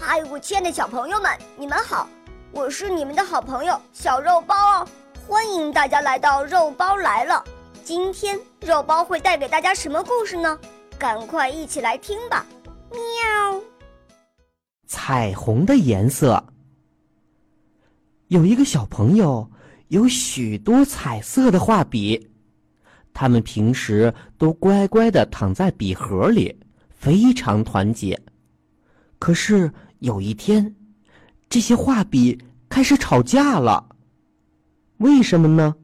嗨，我亲爱的小朋友们，你们好！我是你们的好朋友小肉包哦，欢迎大家来到肉包来了。今天肉包会带给大家什么故事呢？赶快一起来听吧！喵。彩虹的颜色。有一个小朋友有许多彩色的画笔，他们平时都乖乖的躺在笔盒里，非常团结。可是有一天，这些画笔开始吵架了。为什么呢？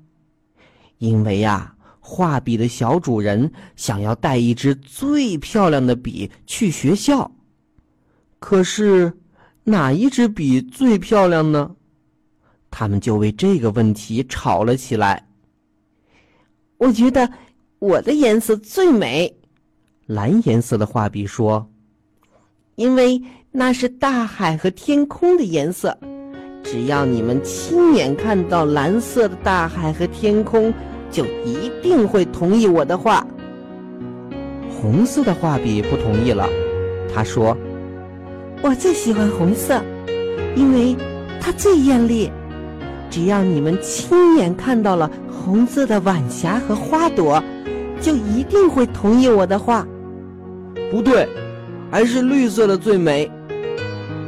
因为呀，画笔的小主人想要带一支最漂亮的笔去学校。可是，哪一支笔最漂亮呢？他们就为这个问题吵了起来。我觉得我的颜色最美，蓝颜色的画笔说。因为那是大海和天空的颜色，只要你们亲眼看到蓝色的大海和天空，就一定会同意我的话。红色的画笔不同意了，他说：“我最喜欢红色，因为它最艳丽。只要你们亲眼看到了红色的晚霞和花朵，就一定会同意我的话。”不对。还是绿色的最美。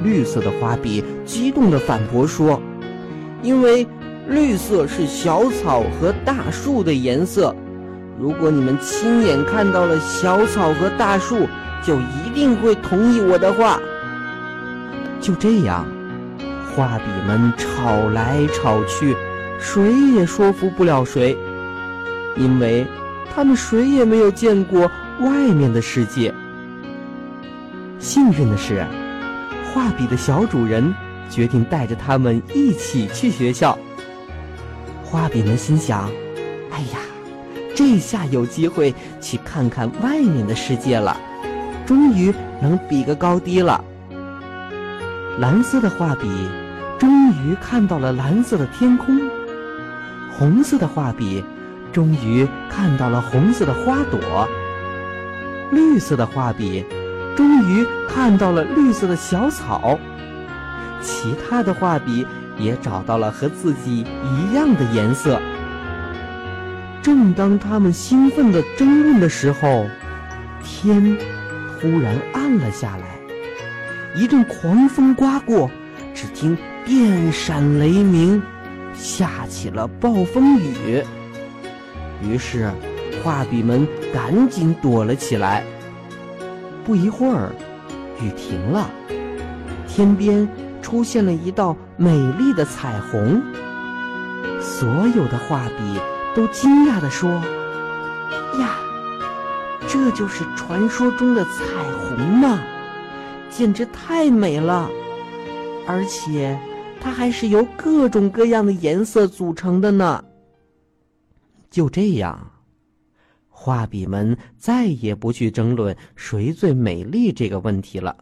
绿色的花笔激动地反驳说：“因为绿色是小草和大树的颜色。如果你们亲眼看到了小草和大树，就一定会同意我的话。”就这样，画笔们吵来吵去，谁也说服不了谁，因为他们谁也没有见过外面的世界。幸运的是，画笔的小主人决定带着他们一起去学校。画笔们心想：“哎呀，这下有机会去看看外面的世界了，终于能比个高低了。”蓝色的画笔终于看到了蓝色的天空，红色的画笔终于看到了红色的花朵，绿色的画笔。终于看到了绿色的小草，其他的画笔也找到了和自己一样的颜色。正当他们兴奋地争论的时候，天突然暗了下来，一阵狂风刮过，只听电闪雷鸣，下起了暴风雨。于是，画笔们赶紧躲了起来。不一会儿，雨停了，天边出现了一道美丽的彩虹。所有的画笔都惊讶地说：“呀，这就是传说中的彩虹吗？简直太美了！而且，它还是由各种各样的颜色组成的呢。”就这样。画笔们再也不去争论谁最美丽这个问题了，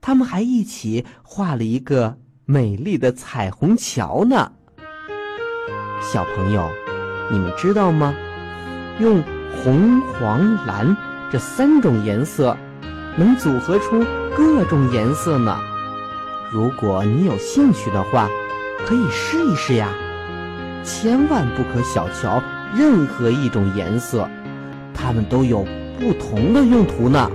他们还一起画了一个美丽的彩虹桥呢。小朋友，你们知道吗？用红、黄、蓝这三种颜色，能组合出各种颜色呢。如果你有兴趣的话，可以试一试呀。千万不可小瞧任何一种颜色。它们都有不同的用途呢。